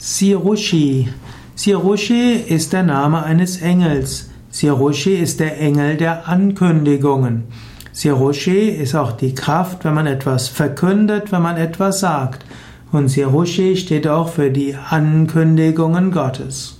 Sirushi. Sirushi ist der Name eines Engels. Sirushi ist der Engel der Ankündigungen. Sirushi ist auch die Kraft, wenn man etwas verkündet, wenn man etwas sagt. Und Sirushi steht auch für die Ankündigungen Gottes.